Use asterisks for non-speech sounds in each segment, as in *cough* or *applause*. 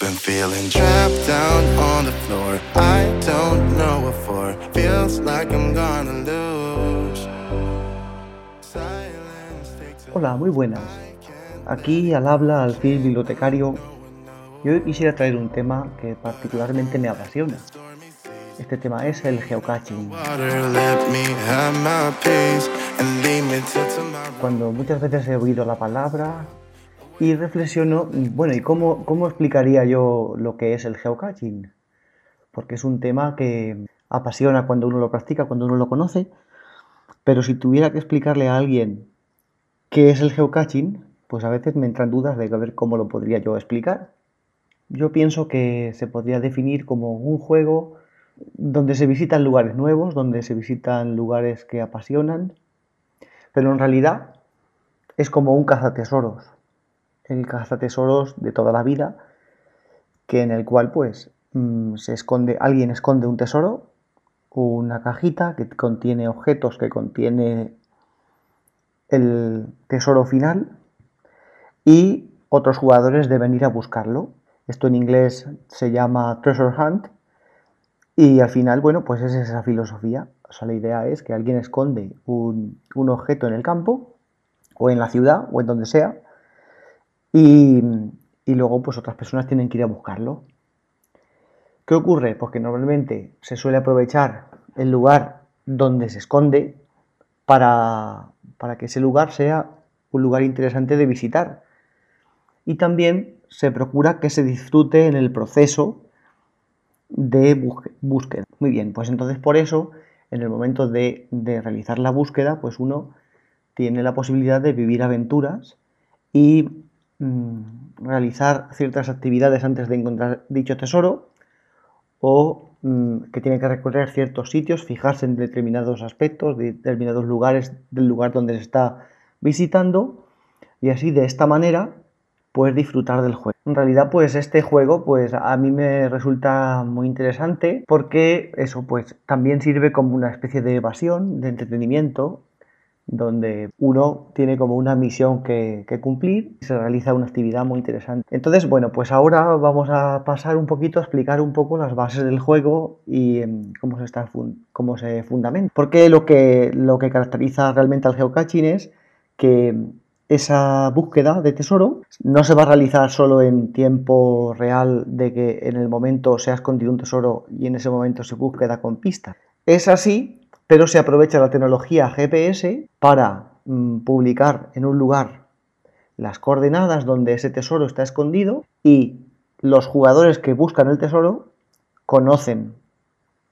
Been feeling trapped down on the floor. I don't know what for. Feels like I'm gonna lose. Hola, muy buenas. Aquí al habla Alfil Bibliotecario y hoy quisiera traer un tema que particularmente me apasiona. Este tema es el geocaching. Cuando muchas veces he oído la palabra y reflexiono, bueno, ¿y cómo, cómo explicaría yo lo que es el geocaching? Porque es un tema que apasiona cuando uno lo practica, cuando uno lo conoce, pero si tuviera que explicarle a alguien qué es el geocaching, pues a veces me entran dudas de ver cómo lo podría yo explicar. Yo pienso que se podría definir como un juego donde se visitan lugares nuevos, donde se visitan lugares que apasionan, pero en realidad es como un cazatesoros, el cazatesoros de toda la vida, que en el cual pues mm, se esconde, alguien esconde un tesoro, una cajita que contiene objetos, que contiene el tesoro final y otros jugadores deben ir a buscarlo. Esto en inglés se llama Treasure Hunt y al final, bueno, pues es esa filosofía. O sea, la idea es que alguien esconde un, un objeto en el campo o en la ciudad o en donde sea y, luego pues otras personas tienen que ir a buscarlo. ¿Qué ocurre? Pues que normalmente se suele aprovechar el lugar donde se esconde para, para que ese lugar sea un lugar interesante de visitar. Y también se procura que se disfrute en el proceso de búsque- búsqueda. Muy bien, pues entonces por eso, en el momento de, de realizar la búsqueda, pues uno tiene la posibilidad de vivir aventuras y mm, realizar ciertas actividades antes de encontrar dicho tesoro o mm, que tiene que recorrer ciertos sitios, fijarse en determinados aspectos, de determinados lugares del lugar donde se está visitando y así de esta manera poder disfrutar del juego. En realidad, pues este juego, pues a mí me resulta muy interesante porque eso, pues también sirve como una especie de evasión, de entretenimiento, donde uno tiene como una misión que, que cumplir y se realiza una actividad muy interesante. Entonces, bueno, pues ahora vamos a pasar un poquito a explicar un poco las bases del juego y em, cómo se, está cómo se fundamenta. Porque lo que, lo que caracteriza realmente al geocaching es que esa búsqueda de tesoro no se va a realizar solo en tiempo real de que en el momento se ha escondido un tesoro y en ese momento se búsqueda con pistas. Es así, pero se aprovecha la tecnología GPS para mm, publicar en un lugar las coordenadas donde ese tesoro está escondido y los jugadores que buscan el tesoro conocen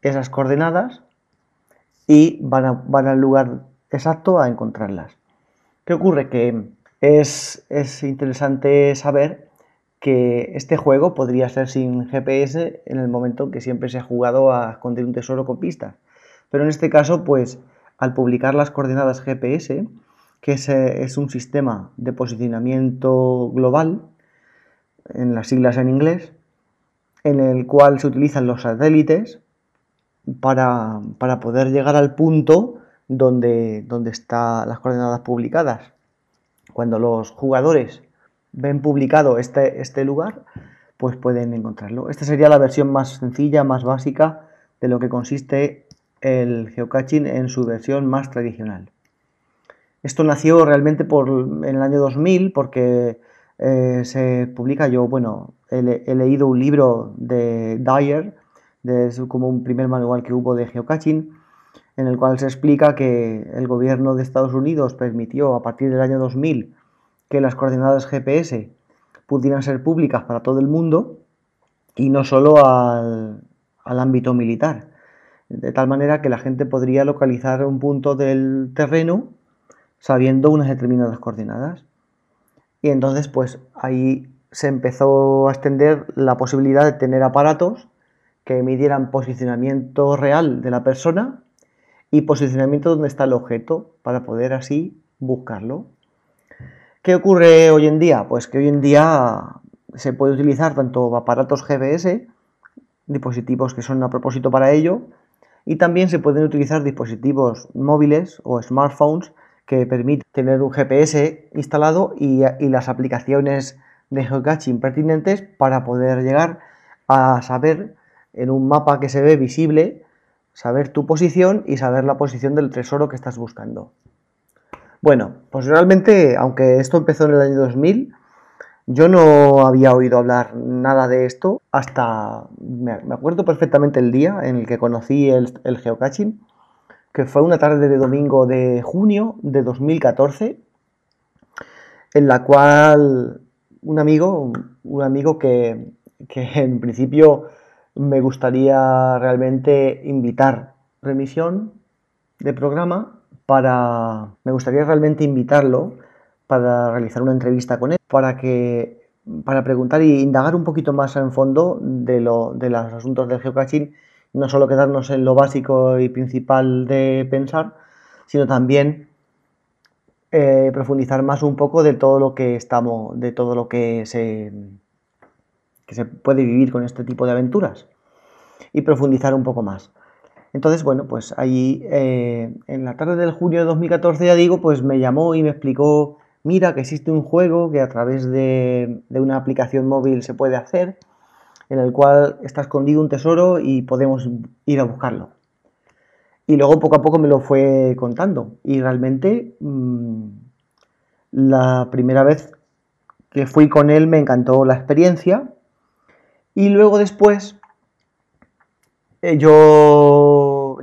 esas coordenadas y van, al lugar exacto a encontrarlas. ¿Qué ocurre? Que es, es interesante saber que este juego podría ser sin GPS en el momento en que siempre se ha jugado a esconder un tesoro con pistas. Pero en este caso, pues al publicar las coordenadas GPS, que es, eh, es un sistema de posicionamiento global, en las siglas en inglés, en el cual se utilizan los satélites para, para poder llegar al punto donde, donde están las coordenadas publicadas. Cuando los jugadores ven publicado este, este lugar, pues pueden encontrarlo. Esta sería la versión más sencilla, más básica de lo que consiste el geocaching en su versión más tradicional. Esto nació realmente por, en el año 2000 porque eh, se publica, yo, bueno, he, le- he leído un libro de Dyer, de, es como un primer manual que hubo de geocaching, en el cual se explica que el gobierno de Estados Unidos permitió a partir del año 2000 que las coordenadas GPS pudieran ser públicas para todo el mundo y no solo al, al ámbito militar. De tal manera que la gente podría localizar un punto del terreno sabiendo unas determinadas coordenadas. Y entonces, pues ahí se empezó a extender la posibilidad de tener aparatos que midieran posicionamiento real de la persona y posicionamiento donde está el objeto para poder así buscarlo. ¿Qué ocurre hoy en día? Pues que hoy en día se puede utilizar tanto aparatos GPS, dispositivos que son a propósito para ello, y también se pueden utilizar dispositivos móviles o smartphones que permiten tener un GPS instalado y, las aplicaciones de geocaching pertinentes para poder llegar a saber en un mapa que se ve visible, saber tu posición y saber la posición del tesoro que estás buscando. Bueno, pues realmente, aunque esto empezó en el año 2000, yo no había oído hablar nada de esto hasta, me acuerdo perfectamente el día en el que conocí el, geocaching, que fue una tarde de domingo de junio de 2014, en la cual un amigo, un amigo que, en principio me gustaría realmente invitar, remisión de programa, para, me gustaría realmente invitarlo para realizar una entrevista con él, para que para preguntar y indagar un poquito más en fondo de, lo, de los asuntos del geocaching, no solo quedarnos en lo básico y principal de pensar, sino también eh, profundizar más un poco de todo lo que estamos, de todo lo que se, que se puede vivir con este tipo de aventuras y profundizar un poco más. Entonces, bueno, pues allí eh, en la tarde del junio de 2014, ya digo, pues me llamó y me explicó, mira que existe un juego que a través de, una aplicación móvil se puede hacer, en el cual está escondido un tesoro y podemos ir a buscarlo. Y luego poco a poco me lo fue contando. Y realmente mm, la primera vez que fui con él me encantó la experiencia. Y luego después eh, yo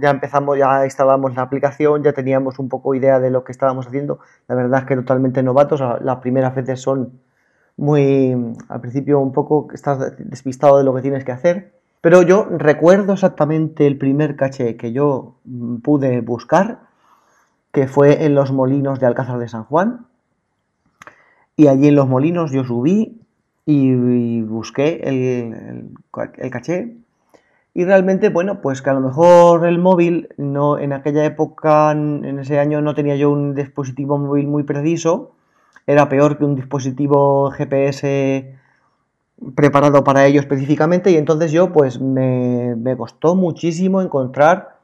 ya empezamos, ya instalamos la aplicación, ya teníamos un poco idea de lo que estábamos haciendo. La verdad es que totalmente novatos. Las primeras veces son muy, al principio un poco, estás despistado de lo que tienes que hacer pero yo recuerdo exactamente el primer caché que yo mm, pude buscar, que fue en los molinos de Alcázar de San Juan. Y allí en los molinos yo subí y, busqué el, el, caché. Y realmente, bueno, pues que a lo mejor el móvil, no, en aquella época, en ese año, no tenía yo un dispositivo móvil muy preciso. Era peor que un dispositivo GPS preparado para ello específicamente y entonces yo pues me, costó muchísimo encontrar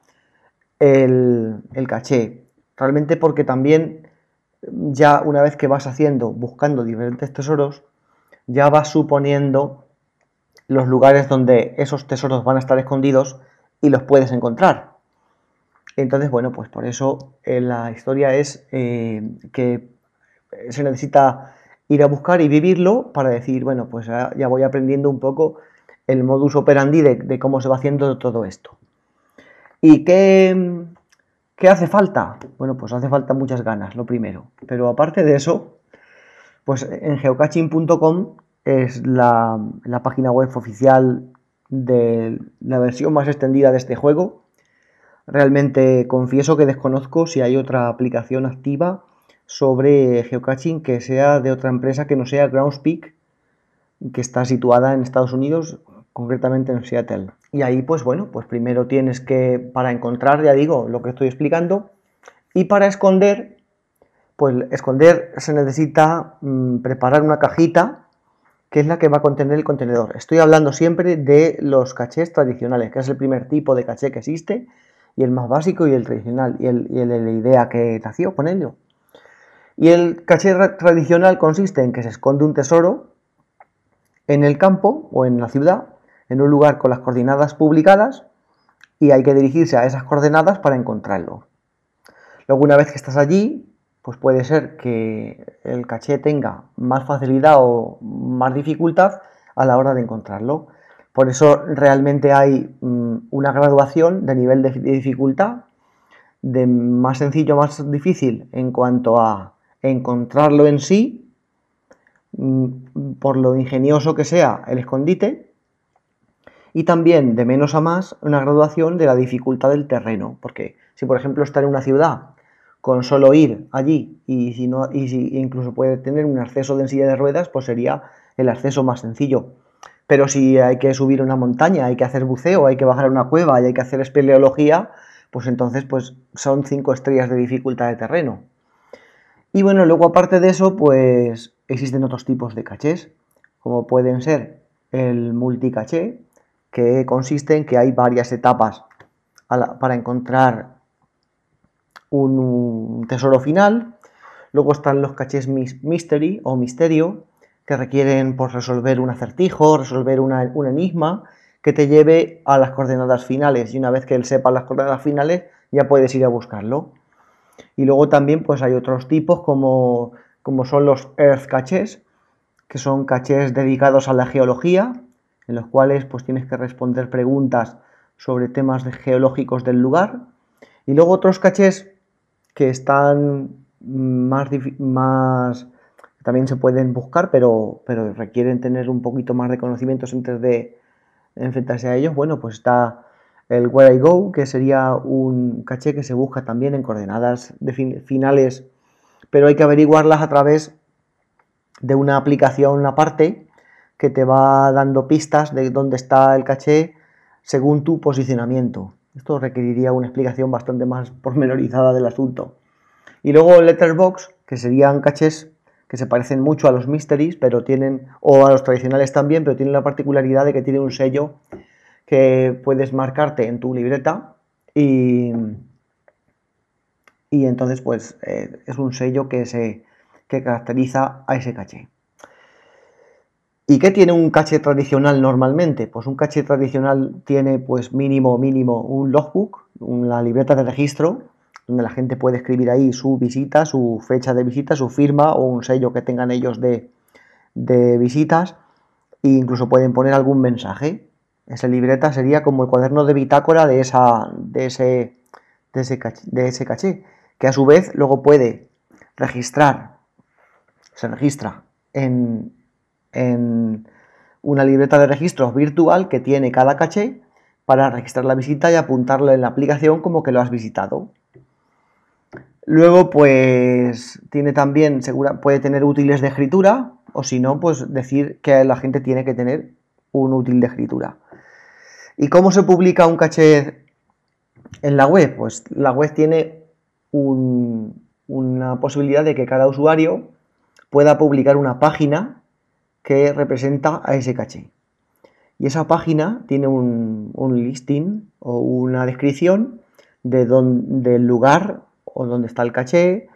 el, caché. Realmente porque también ya una vez que vas haciendo, buscando diferentes tesoros, ya vas suponiendo los lugares donde esos tesoros van a estar escondidos y los puedes encontrar. Entonces, bueno, pues por eso eh, la historia es eh, que se necesita ir a buscar y vivirlo para decir, bueno, pues ya voy aprendiendo un poco el modus operandi de, cómo se va haciendo todo esto. ¿Y qué, qué, hace falta? Bueno, pues hace falta muchas ganas, lo primero. Pero aparte de eso, pues en geocaching.com es la, la página web oficial de la versión más extendida de este juego. Realmente confieso que desconozco si hay otra aplicación activa sobre geocaching que sea de otra empresa que no sea Groundspeak, que está situada en Estados Unidos, concretamente en Seattle. Y ahí, pues bueno, pues primero tienes que, para encontrar, ya digo, lo que estoy explicando, y para esconder, pues esconder se necesita mm, preparar una cajita que es la que va a contener el contenedor. Estoy hablando siempre de los cachés tradicionales, que es el primer tipo de caché que existe, y el más básico y el tradicional, y, el, y la idea que nació con ello. Y el caché tradicional consiste en que se esconde un tesoro en el campo o en la ciudad, en un lugar con las coordenadas publicadas, y hay que dirigirse a esas coordenadas para encontrarlo. Luego, una vez que estás allí, pues puede ser que el caché tenga más facilidad o más dificultad a la hora de encontrarlo. Por eso realmente hay mm, una graduación de nivel de dificultad, de más sencillo, más difícil en cuanto a encontrarlo en sí, mm, por lo ingenioso que sea el escondite, y también de menos a más una graduación de la dificultad del terreno, porque si por ejemplo está en una ciudad con solo ir allí y si no y si incluso puede tener un acceso de silla de ruedas, pues sería el acceso más sencillo. Pero si hay que subir una montaña, hay que hacer buceo, hay que bajar una cueva y hay que hacer espeleología, pues entonces pues son cinco estrellas de dificultad de terreno. Y bueno, luego aparte de eso, pues existen otros tipos de cachés, como pueden ser el multicaché, que consiste en que hay varias etapas para encontrar un tesoro final. Luego están los cachés mystery o misterio, que requieren pues, resolver un acertijo, resolver una- un enigma que te lleve a las coordenadas finales. Y una vez que él sepa las coordenadas finales, ya puedes ir a buscarlo. Y luego también pues hay otros tipos como, como son los Earth Caches, que son cachés dedicados a la geología, en los cuales pues tienes que responder preguntas sobre temas geológicos del lugar. Y luego otros cachés que están más, más también se pueden buscar, pero, pero requieren tener un poquito más de conocimientos antes de enfrentarse a ellos. Bueno, pues está el Where I Go, que sería un caché que se busca también en coordenadas de fin- finales, pero hay que averiguarlas a través de una aplicación aparte que te va dando pistas de dónde está el caché según tu posicionamiento. Esto requeriría una explicación bastante más pormenorizada del asunto. Y luego Letterbox, que serían cachés que se parecen mucho a los mysteries, pero tienen, o a los tradicionales también, pero tienen la particularidad de que tiene un sello que puedes marcarte en tu libreta y, y entonces pues eh, es un sello que, se, que caracteriza a ese caché. ¿Y qué tiene un caché tradicional normalmente? Pues un caché tradicional tiene pues mínimo, mínimo un logbook, una libreta de registro, donde la gente puede escribir ahí su visita, su fecha de visita, su firma o un sello que tengan ellos de, de visitas e incluso pueden poner algún mensaje. Esa libreta sería como el cuaderno de bitácora de, esa, de, ese, de, de ese caché, que a su vez luego puede registrar, se registra en, en una libreta de registros virtual que tiene cada caché para registrar la visita y apuntarlo en la aplicación como que lo has visitado. Luego, pues tiene también, segura, puede tener útiles de escritura, o si no, pues decir que la gente tiene que tener un útil de escritura. ¿Y cómo se publica un caché en la web? Pues la web tiene un, una posibilidad de que cada usuario pueda publicar una página que representa a ese caché. Y esa página tiene un, listing o una descripción de del lugar o dónde está el caché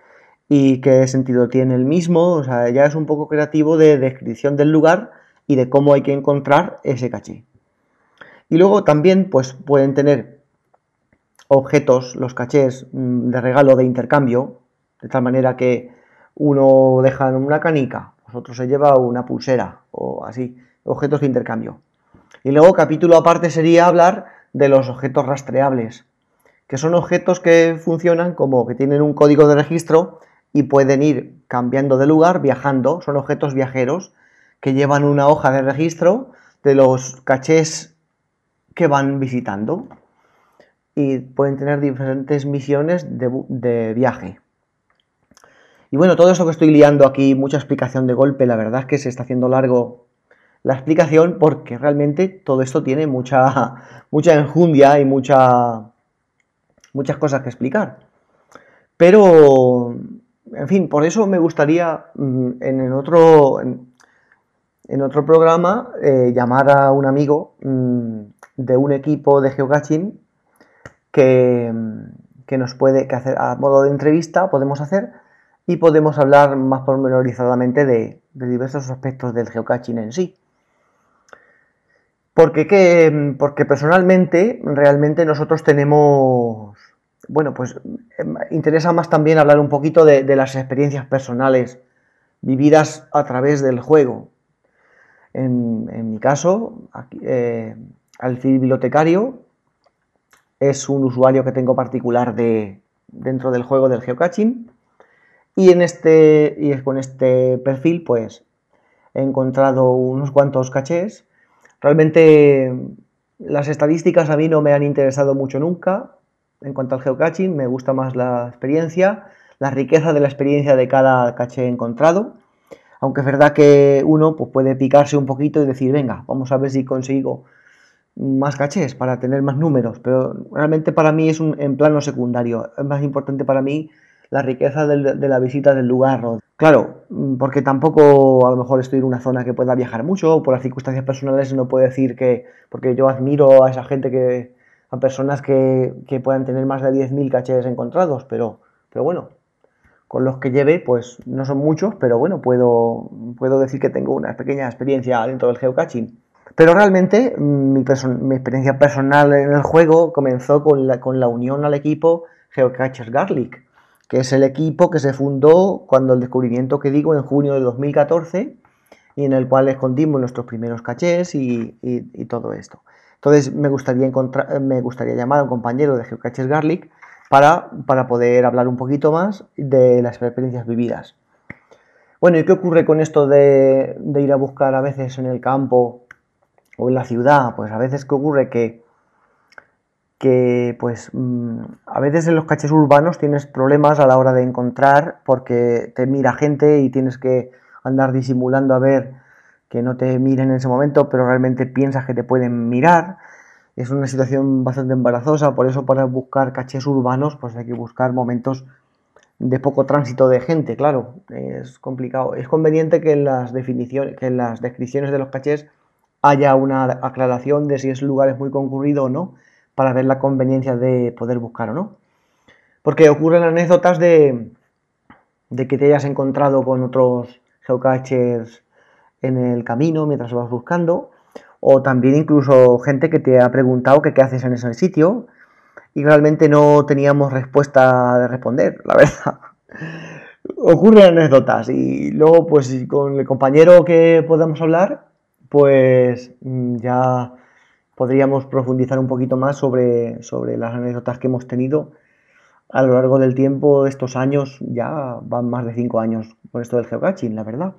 y qué sentido tiene el mismo. O sea, ya es un poco creativo de descripción del lugar y de cómo hay que encontrar ese caché. Y luego también pues, pueden tener objetos, los cachés mm, de regalo de intercambio, de tal manera que uno deja una canica, pues otro se lleva una pulsera o así, objetos de intercambio. Y luego capítulo aparte sería hablar de los objetos rastreables, que son objetos que funcionan como que tienen un código de registro y pueden ir cambiando de lugar, viajando, son objetos viajeros que llevan una hoja de registro de los cachés que van visitando y pueden tener diferentes misiones de, de, viaje. Y bueno, todo eso que estoy liando aquí, mucha explicación de golpe, la verdad es que se está haciendo largo la explicación porque realmente todo esto tiene mucha, *laughs* mucha enjundia y mucha, muchas cosas que explicar. Pero, en fin, por eso me gustaría mm, en, otro, en, otro programa eh, llamar a un amigo mmm, de un equipo de geocaching que, que, nos puede que hacer a modo de entrevista podemos hacer y podemos hablar más pormenorizadamente de, de diversos aspectos del geocaching en sí. Porque, que, porque personalmente, realmente nosotros tenemos, bueno, pues interesa más también hablar un poquito de, las experiencias personales vividas a través del juego. En, mi caso, aquí, eh, Alfil Bibliotecario es un usuario que tengo particular de, dentro del juego del geocaching y, en este, y con este perfil pues he encontrado unos cuantos cachés. Realmente las estadísticas a mí no me han interesado mucho nunca en cuanto al geocaching, me gusta más la experiencia, la riqueza de la experiencia de cada caché encontrado, aunque es verdad que uno pues, puede picarse un poquito y decir, venga, vamos a ver si consigo más cachés para tener más números, pero realmente para mí es un en plano secundario, es más importante para mí la riqueza de, la visita del lugar. Claro, porque tampoco a lo mejor estoy en una zona que pueda viajar mucho, por las circunstancias personales no puedo decir que, porque yo admiro a esa gente que, a personas que, que puedan tener más de 10.000 cachés encontrados, pero, pero bueno, con los que lleve, pues no son muchos, pero bueno, puedo, puedo decir que tengo una pequeña experiencia dentro del geocaching. Pero realmente mm, mi, experiencia personal en el juego comenzó con la, con la unión al equipo Geocachers Garlic, que es el equipo que se fundó cuando el descubrimiento que digo en junio de 2014 y en el cual escondimos nuestros primeros cachés y, y todo esto. Entonces me gustaría, me gustaría llamar a un compañero de Geocachers Garlic para, poder hablar un poquito más de las experiencias vividas. Bueno, ¿y qué ocurre con esto de, ir a buscar a veces en el campo o en la ciudad? Pues a veces que ocurre que, que pues mm, a veces en los caches urbanos tienes problemas a la hora de encontrar porque te mira gente y tienes que andar disimulando a ver que no te miren en ese momento, pero realmente piensas que te pueden mirar es una situación bastante embarazosa, por eso para buscar cachés urbanos pues hay que buscar momentos de poco tránsito de gente, claro, es complicado. Es conveniente que en las definiciones, que las descripciones de los cachés haya una aclaración de si es lugares muy concurrido o no, para ver la conveniencia de poder buscar o no. Porque ocurren anécdotas de, que te hayas encontrado con otros geocachers en el camino mientras vas buscando o también incluso gente que te ha preguntado qué haces en ese sitio y realmente no teníamos respuesta de responder, *laughs* la verdad. Ocurren anécdotas y luego pues con el compañero que podamos hablar, pues mm, ya podríamos profundizar un poquito más sobre, sobre las anécdotas que hemos tenido a lo largo del tiempo, estos años, ya van más de cinco años con esto del geocaching, la verdad.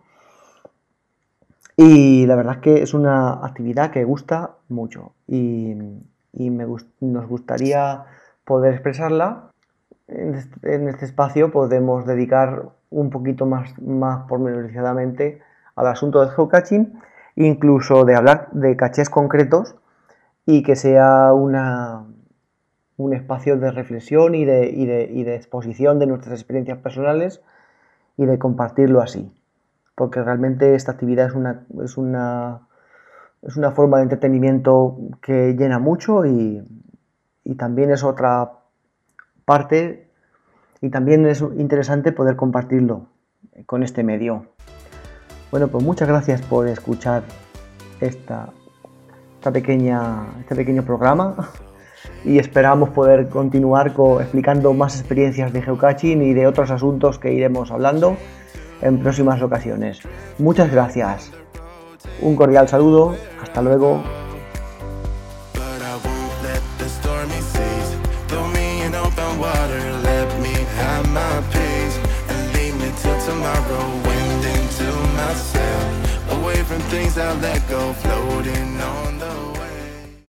Y la verdad es que es una actividad que gusta mucho y, nos gustaría poder expresarla. En este, espacio podemos dedicar un poquito más, más pormenorizadamente al asunto del geocaching, incluso de hablar de cachés concretos y que sea una, un espacio de reflexión y de, y de exposición de nuestras experiencias personales y de compartirlo así porque realmente esta actividad es una, es una, es una forma de entretenimiento que llena mucho y, también es otra parte y también es interesante poder compartirlo con este medio. Bueno, pues muchas gracias por escuchar esta, este pequeño programa y esperamos poder continuar explicando más experiencias de geocaching y de otros asuntos que iremos hablando en próximas ocasiones. Muchas gracias. Un cordial saludo. Hasta luego.